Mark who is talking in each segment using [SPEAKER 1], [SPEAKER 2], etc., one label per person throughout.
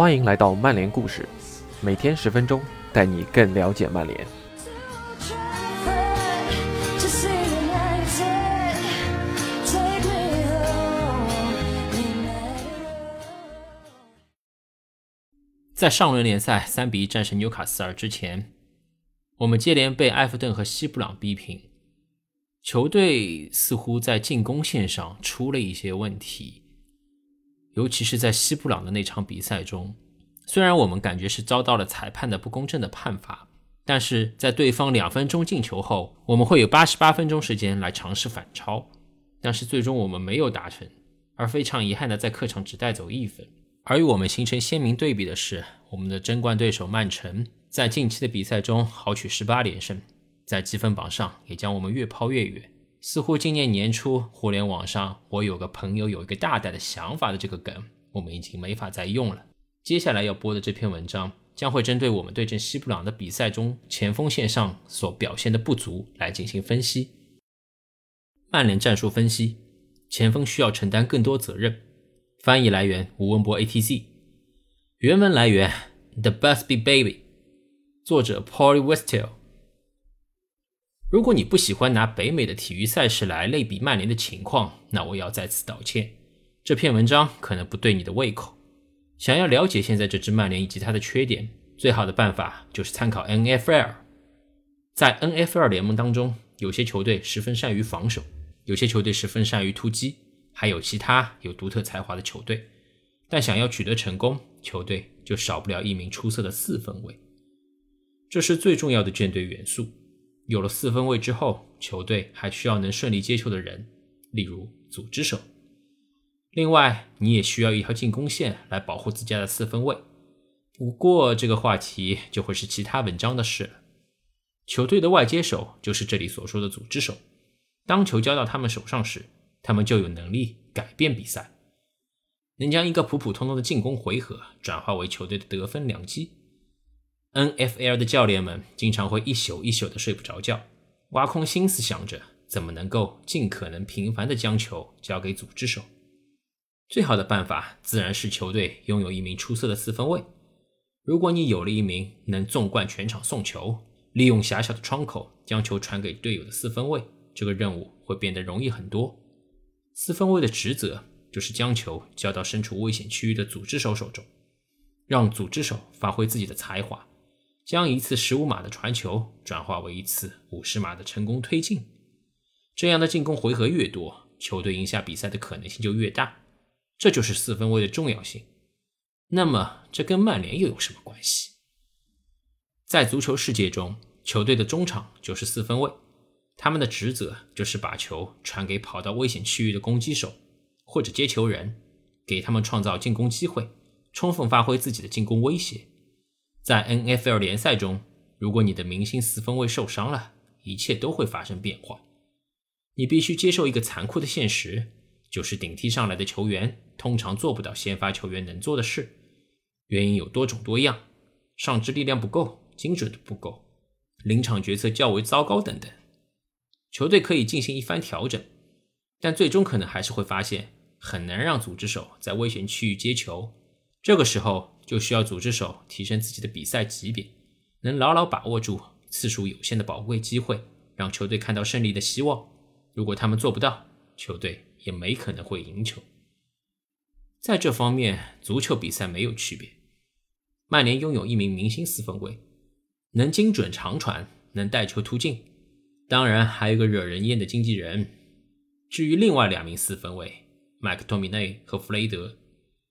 [SPEAKER 1] 欢迎来到曼联故事，每天十分钟，带你更了解曼联。
[SPEAKER 2] 在上轮联赛三比一战胜纽卡斯尔之前，我们接连被埃弗顿和西布朗逼平，球队似乎在进攻线上出了一些问题，尤其是在西布朗的那场比赛中，虽然我们感觉是遭到了裁判的不公正的判罚，但是在对方两分钟进球后，我们会有八十八分钟时间来尝试反超，但是最终我们没有达成，而非常遗憾的在客场只带走一分。而与我们形成鲜明对比的是，我们的争冠对手曼城在近期的比赛中豪取十八连胜，在积分榜上也将我们越抛越远。似乎今年年初互联网上“我有个朋友有一个大胆的想法”的这个梗，我们已经没法再用了。接下来要播的这篇文章将会针对我们对阵西布朗的比赛中前锋线上所表现的不足来进行分析。曼联战术分析：前锋需要承担更多责任。翻译来源：吴文博 ATC，原文来源：The Busby Baby，作者 Paul Westel。如果你不喜欢拿北美的体育赛事来类比曼联的情况，那我要再次道歉。这篇文章可能不对你的胃口。想要了解现在这支曼联以及它的缺点，最好的办法就是参考 NFL。在 NFL 联盟当中，有些球队十分善于防守，有些球队十分善于突击。还有其他有独特才华的球队，但想要取得成功，球队就少不了一名出色的四分卫，这是最重要的舰队元素。有了四分卫之后，球队还需要能顺利接球的人，例如组织手。另外，你也需要一条进攻线来保护自家的四分卫。不过，这个话题就会是其他文章的事了。球队的外接手就是这里所说的组织手，当球交到他们手上时。他们就有能力改变比赛，能将一个普普通通的进攻回合转化为球队的得分良机。NFL 的教练们经常会一宿一宿的睡不着觉，挖空心思想着怎么能够尽可能频繁的将球交给组织手。最好的办法自然是球队拥有一名出色的四分卫。如果你有了一名能纵贯全场送球，利用狭小的窗口将球传给队友的四分卫，这个任务会变得容易很多。四分卫的职责就是将球交到身处危险区域的组织手手中，让组织手发挥自己的才华，将一次十五码的传球转化为一次五十码的成功推进。这样的进攻回合越多，球队赢下比赛的可能性就越大。这就是四分卫的重要性。那么，这跟曼联又有什么关系？在足球世界中，球队的中场就是四分卫。他们的职责就是把球传给跑到危险区域的攻击手或者接球人，给他们创造进攻机会，充分发挥自己的进攻威胁。在 NFL 联赛中，如果你的明星四分卫受伤了，一切都会发生变化。你必须接受一个残酷的现实，就是顶替上来的球员通常做不到先发球员能做的事。原因有多种多样，上肢力量不够，精准度不够，临场决策较为糟糕等等。球队可以进行一番调整，但最终可能还是会发现很难让组织手在危险区域接球。这个时候就需要组织手提升自己的比赛级别，能牢牢把握住次数有限的宝贵机会，让球队看到胜利的希望。如果他们做不到，球队也没可能会赢球。在这方面，足球比赛没有区别。曼联拥有一名明星四分卫，能精准长传，能带球突进。当然，还有个惹人厌的经纪人。至于另外两名四分卫麦克托米内和弗雷德，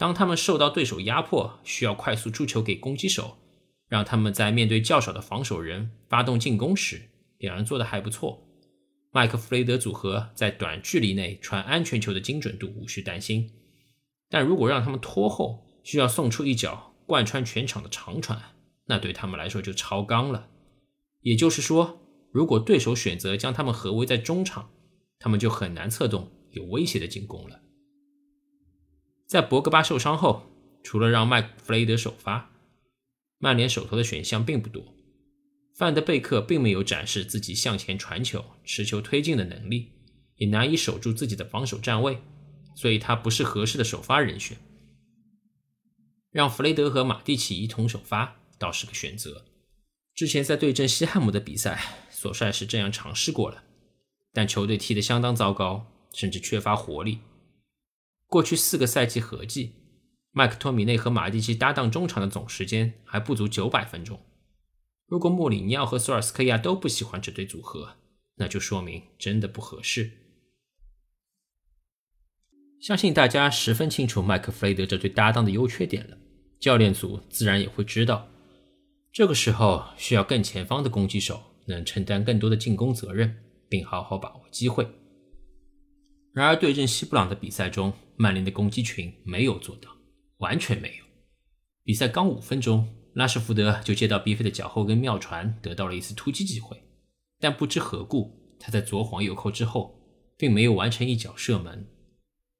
[SPEAKER 2] 当他们受到对手压迫，需要快速出球给攻击手，让他们在面对较少的防守人发动进攻时，两人做的还不错。麦克弗雷德组合在短距离内传安全球的精准度无需担心，但如果让他们拖后，需要送出一脚贯穿全场的长传，那对他们来说就超纲了。也就是说。如果对手选择将他们合围在中场，他们就很难策动有威胁的进攻了。在博格巴受伤后，除了让麦克弗雷德首发，曼联手头的选项并不多。范德贝克并没有展示自己向前传球、持球推进的能力，也难以守住自己的防守站位，所以他不是合适的首发人选。让弗雷德和马蒂奇一同首发倒是个选择。之前在对阵西汉姆的比赛，索帅是这样尝试过了，但球队踢得相当糟糕，甚至缺乏活力。过去四个赛季合计，麦克托米内和马蒂奇搭档中场的总时间还不足九百分钟。如果莫里尼奥和索尔斯克亚都不喜欢这对组合，那就说明真的不合适。相信大家十分清楚麦克弗雷德这对搭档的优缺点了，教练组自然也会知道。这个时候需要更前方的攻击手能承担更多的进攻责任，并好好把握机会。然而对阵西布朗的比赛中，曼联的攻击群没有做到，完全没有。比赛刚五分钟，拉什福德就接到 B 费的脚后跟妙传，得到了一次突击机会，但不知何故，他在左晃右扣之后，并没有完成一脚射门。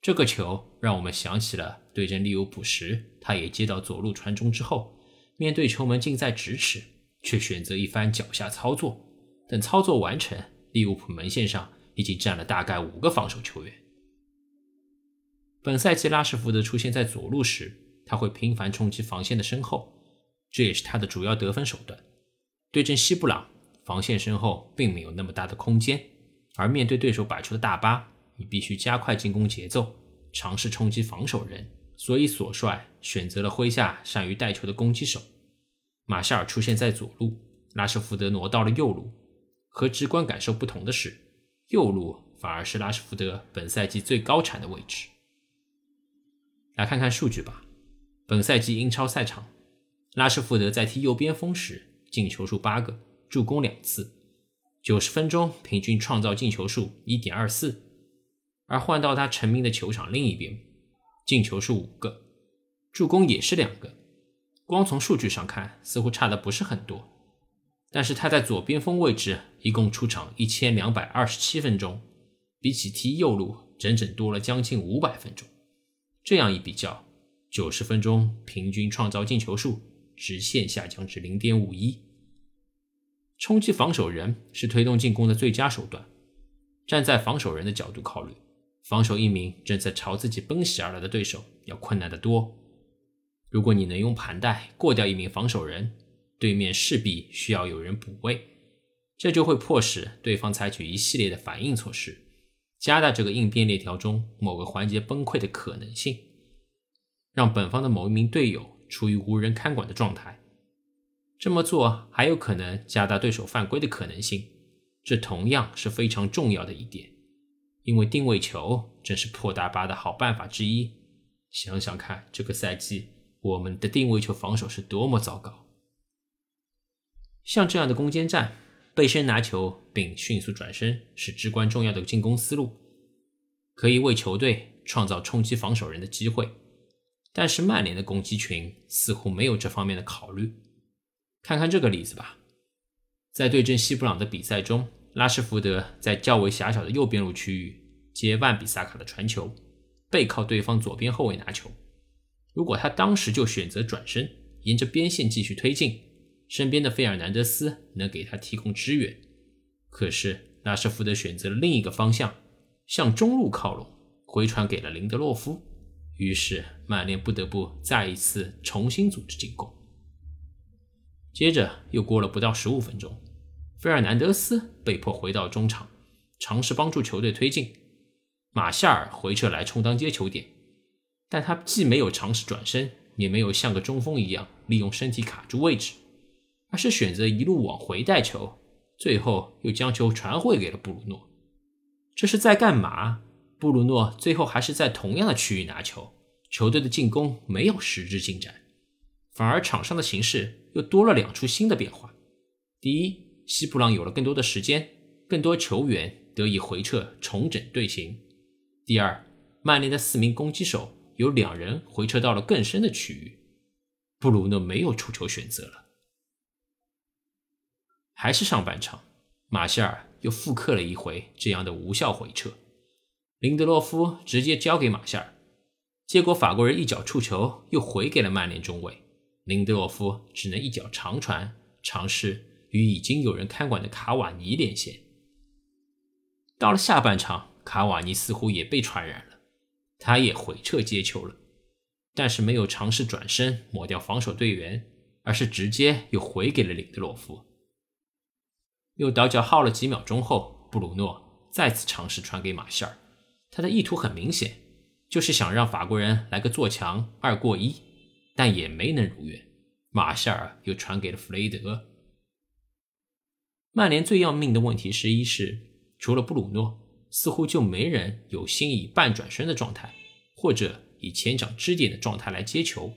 [SPEAKER 2] 这个球让我们想起了对阵利物浦时，他也接到左路传中之后。面对球门近在咫尺，却选择一番脚下操作。等操作完成，利物浦门线上已经占了大概五个防守球员。本赛季拉什福德出现在左路时，他会频繁冲击防线的身后，这也是他的主要得分手段。对阵西布朗，防线身后并没有那么大的空间，而面对对手摆出的大巴，你必须加快进攻节奏，尝试冲击防守人。所以，索帅选择了麾下善于带球的攻击手马夏尔出现在左路，拉什福德挪到了右路。和直观感受不同的是，右路反而是拉什福德本赛季最高产的位置。来看看数据吧。本赛季英超赛场，拉什福德在踢右边锋时，进球数八个，助攻两次，九十分钟平均创造进球数一点二四。而换到他成名的球场另一边。进球数五个，助攻也是两个。光从数据上看，似乎差的不是很多。但是他在左边锋位置一共出场一千两百二十七分钟，比起踢右路整整多了将近五百分钟。这样一比较，九十分钟平均创造进球数直线下降至零点五一。冲击防守人是推动进攻的最佳手段。站在防守人的角度考虑。防守一名正在朝自己奔袭而来的对手要困难得多。如果你能用盘带过掉一名防守人，对面势必需要有人补位，这就会迫使对方采取一系列的反应措施，加大这个应变链条中某个环节崩溃的可能性，让本方的某一名队友处于无人看管的状态。这么做还有可能加大对手犯规的可能性，这同样是非常重要的一点。因为定位球正是破大巴的好办法之一。想想看，这个赛季我们的定位球防守是多么糟糕。像这样的攻坚战，背身拿球并迅速转身是至关重要的进攻思路，可以为球队创造冲击防守人的机会。但是曼联的攻击群似乎没有这方面的考虑。看看这个例子吧，在对阵西布朗的比赛中。拉什福德在较为狭小的右边路区域接万比萨卡的传球，背靠对方左边后卫拿球。如果他当时就选择转身，沿着边线继续推进，身边的费尔南德斯能给他提供支援。可是拉什福德选择了另一个方向，向中路靠拢，回传给了林德洛夫。于是曼联不得不再一次重新组织进攻。接着又过了不到十五分钟。费尔南德斯被迫回到中场，尝试帮助球队推进。马夏尔回撤来充当接球点，但他既没有尝试转身，也没有像个中锋一样利用身体卡住位置，而是选择一路往回带球，最后又将球传回给了布鲁诺。这是在干嘛？布鲁诺最后还是在同样的区域拿球，球队的进攻没有实质进展，反而场上的形势又多了两处新的变化。第一。西布朗有了更多的时间，更多球员得以回撤重整队形。第二，曼联的四名攻击手有两人回撤到了更深的区域，布鲁诺没有出球选择了。还是上半场，马歇尔又复刻了一回这样的无效回撤，林德洛夫直接交给马歇尔，结果法国人一脚触球又回给了曼联中卫，林德洛夫只能一脚长传尝试。与已经有人看管的卡瓦尼连线。到了下半场，卡瓦尼似乎也被传染了，他也回撤接球了，但是没有尝试转身抹掉防守队员，而是直接又回给了林德洛夫。又倒脚耗了几秒钟后，布鲁诺再次尝试传给马歇尔，他的意图很明显，就是想让法国人来个做强二过一，但也没能如愿。马歇尔又传给了弗雷德。曼联最要命的问题之一是，除了布鲁诺，似乎就没人有心以半转身的状态，或者以前掌支点的状态来接球，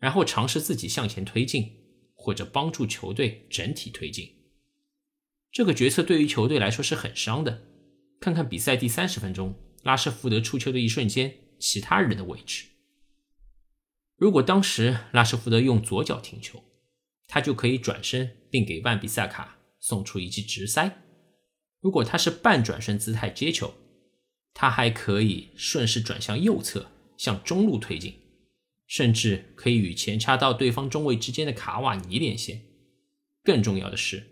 [SPEAKER 2] 然后尝试自己向前推进，或者帮助球队整体推进。这个决策对于球队来说是很伤的。看看比赛第三十分钟，拉什福德出球的一瞬间，其他人的位置。如果当时拉什福德用左脚停球，他就可以转身并给万比萨卡。送出一记直塞。如果他是半转身姿态接球，他还可以顺势转向右侧，向中路推进，甚至可以与前插到对方中卫之间的卡瓦尼连线。更重要的是，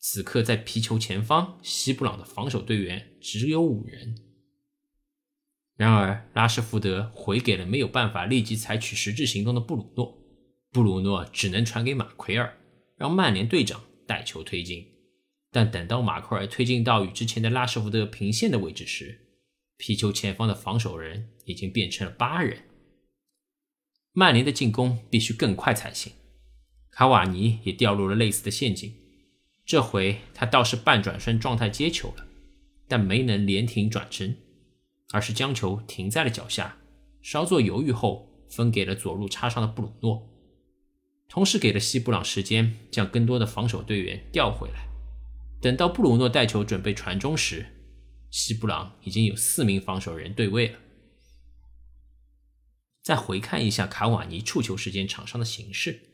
[SPEAKER 2] 此刻在皮球前方，西布朗的防守队员只有五人。然而，拉什福德回给了没有办法立即采取实质行动的布鲁诺，布鲁诺只能传给马奎尔，让曼联队长。带球推进，但等到马奎尔推进到与之前的拉什福德平线的位置时，皮球前方的防守人已经变成了八人。曼联的进攻必须更快才行。卡瓦尼也掉入了类似的陷阱，这回他倒是半转身状态接球了，但没能连停转身，而是将球停在了脚下，稍作犹豫后分给了左路插上的布鲁诺。同时给了西布朗时间将更多的防守队员调回来。等到布鲁诺带球准备传中时，西布朗已经有四名防守人对位了。再回看一下卡瓦尼触球时间场上的形势，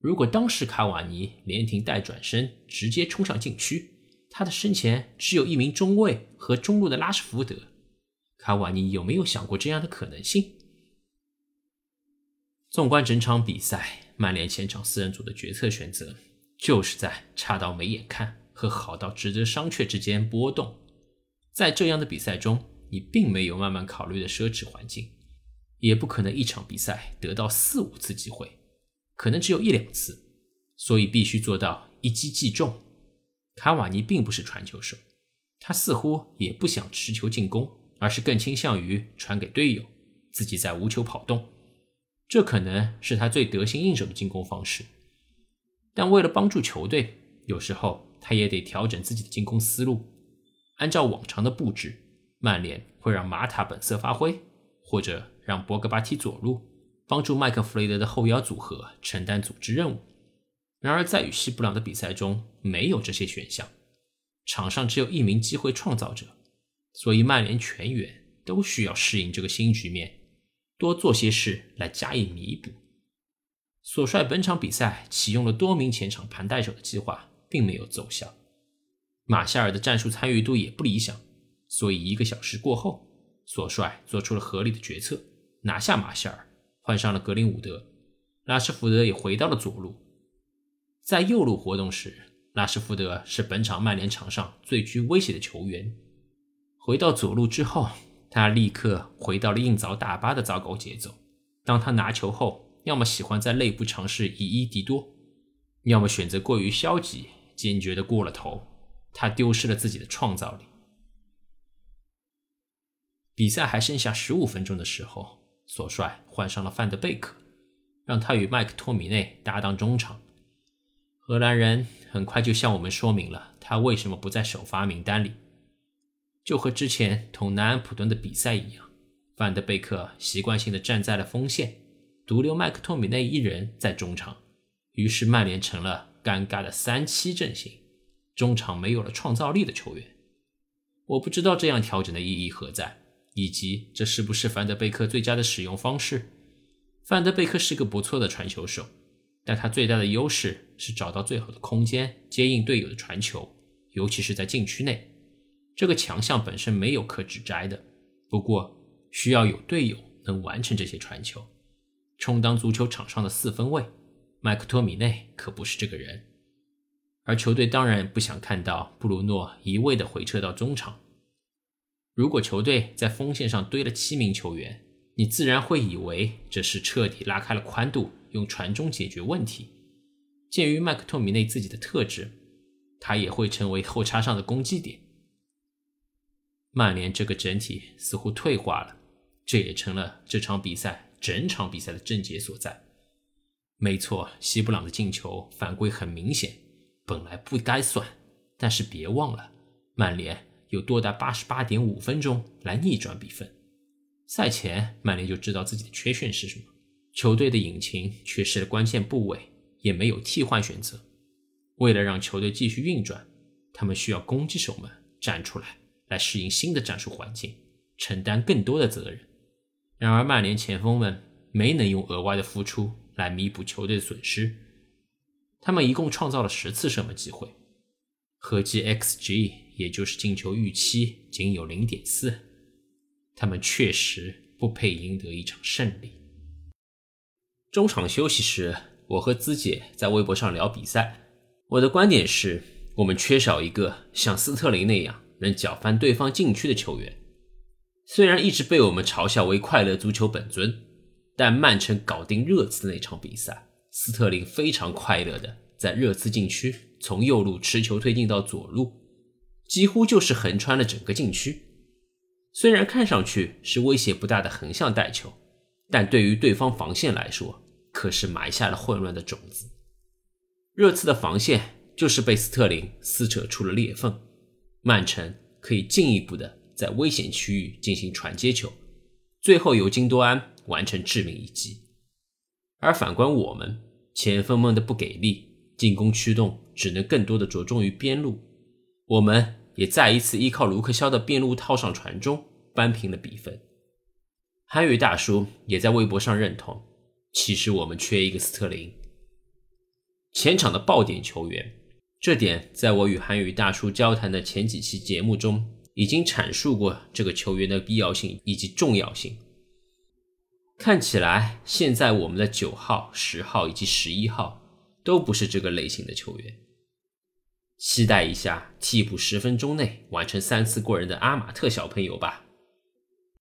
[SPEAKER 2] 如果当时卡瓦尼连停带转身直接冲上禁区，他的身前只有一名中卫和中路的拉什福德，卡瓦尼有没有想过这样的可能性？纵观整场比赛，曼联前场四人组的决策选择就是在差到没眼看和好到值得商榷之间波动。在这样的比赛中，你并没有慢慢考虑的奢侈环境，也不可能一场比赛得到四五次机会，可能只有一两次，所以必须做到一击即中。卡瓦尼并不是传球手，他似乎也不想持球进攻，而是更倾向于传给队友，自己在无球跑动。这可能是他最得心应手的进攻方式，但为了帮助球队，有时候他也得调整自己的进攻思路。按照往常的布置，曼联会让马塔本色发挥，或者让博格巴踢左路，帮助麦克弗雷德的后腰组合承担组织任务。然而，在与西布朗的比赛中，没有这些选项，场上只有一名机会创造者，所以曼联全员都需要适应这个新局面。多做些事来加以弥补。索帅本场比赛启用了多名前场盘带手的计划，并没有奏效。马夏尔的战术参与度也不理想，所以一个小时过后，索帅做出了合理的决策，拿下马夏尔，换上了格林伍德。拉什福德也回到了左路，在右路活动时，拉什福德是本场曼联场上最具威胁的球员。回到左路之后。他立刻回到了硬凿大巴的糟糕节奏。当他拿球后，要么喜欢在内部尝试以一敌多，要么选择过于消极，坚决的过了头。他丢失了自己的创造力。比赛还剩下十五分钟的时候，索帅换上了范德贝克，让他与麦克托米内搭档中场。荷兰人很快就向我们说明了他为什么不在首发名单里。就和之前同南安普顿的比赛一样，范德贝克习惯性的站在了锋线，独留麦克托米内一人在中场。于是曼联成了尴尬的三七阵型，中场没有了创造力的球员。我不知道这样调整的意义何在，以及这是不是范德贝克最佳的使用方式。范德贝克是个不错的传球手，但他最大的优势是找到最好的空间接应队友的传球，尤其是在禁区内。这个强项本身没有可指摘的，不过需要有队友能完成这些传球，充当足球场上的四分卫。麦克托米内可不是这个人，而球队当然不想看到布鲁诺一味的回撤到中场。如果球队在锋线上堆了七名球员，你自然会以为这是彻底拉开了宽度，用传中解决问题。鉴于麦克托米内自己的特质，他也会成为后插上的攻击点。曼联这个整体似乎退化了，这也成了这场比赛整场比赛的症结所在。没错，西布朗的进球犯规很明显，本来不该算，但是别忘了，曼联有多达八十八点五分钟来逆转比分。赛前，曼联就知道自己的缺陷是什么，球队的引擎缺失了关键部位，也没有替换选择。为了让球队继续运转，他们需要攻击手们站出来，来适应新的战术环境，承担更多的责任。然而，曼联前锋们没能用额外的付出来弥补球队的损失。他们一共创造了十次射门机会，合计 XG 也就是进球预期仅有零点四。他们确实不配赢得一场胜利。中场休息时，我和资姐在微博上聊比赛。我的观点是，我们缺少一个像斯特林那样能搅翻对方禁区的球员。虽然一直被我们嘲笑为“快乐足球本尊”，但曼城搞定热刺那场比赛，斯特林非常快乐的在热刺禁区从右路持球推进到左路，几乎就是横穿了整个禁区。虽然看上去是威胁不大的横向带球，但对于对方防线来说，可是埋下了混乱的种子。热刺的防线就是被斯特林撕扯出了裂缝，曼城可以进一步的在危险区域进行传接球，最后由金多安完成致命一击。而反观我们，前锋们的不给力，进攻驱动只能更多的着重于边路，我们。也再一次依靠卢克肖的边路套上传中扳平了比分。韩语大叔也在微博上认同，其实我们缺一个斯特林，前场的爆点球员。这点在我与韩语大叔交谈的前几期节目中已经阐述过这个球员的必要性以及重要性。看起来现在我们的九号、十号以及十一号都不是这个类型的球员。期待一下替补十分钟内完成三次过人的阿马特小朋友吧。